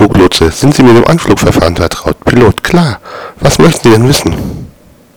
Fluglotse, sind Sie mit dem Anflugverfahren vertraut? Pilot: Klar. Was möchten Sie denn wissen?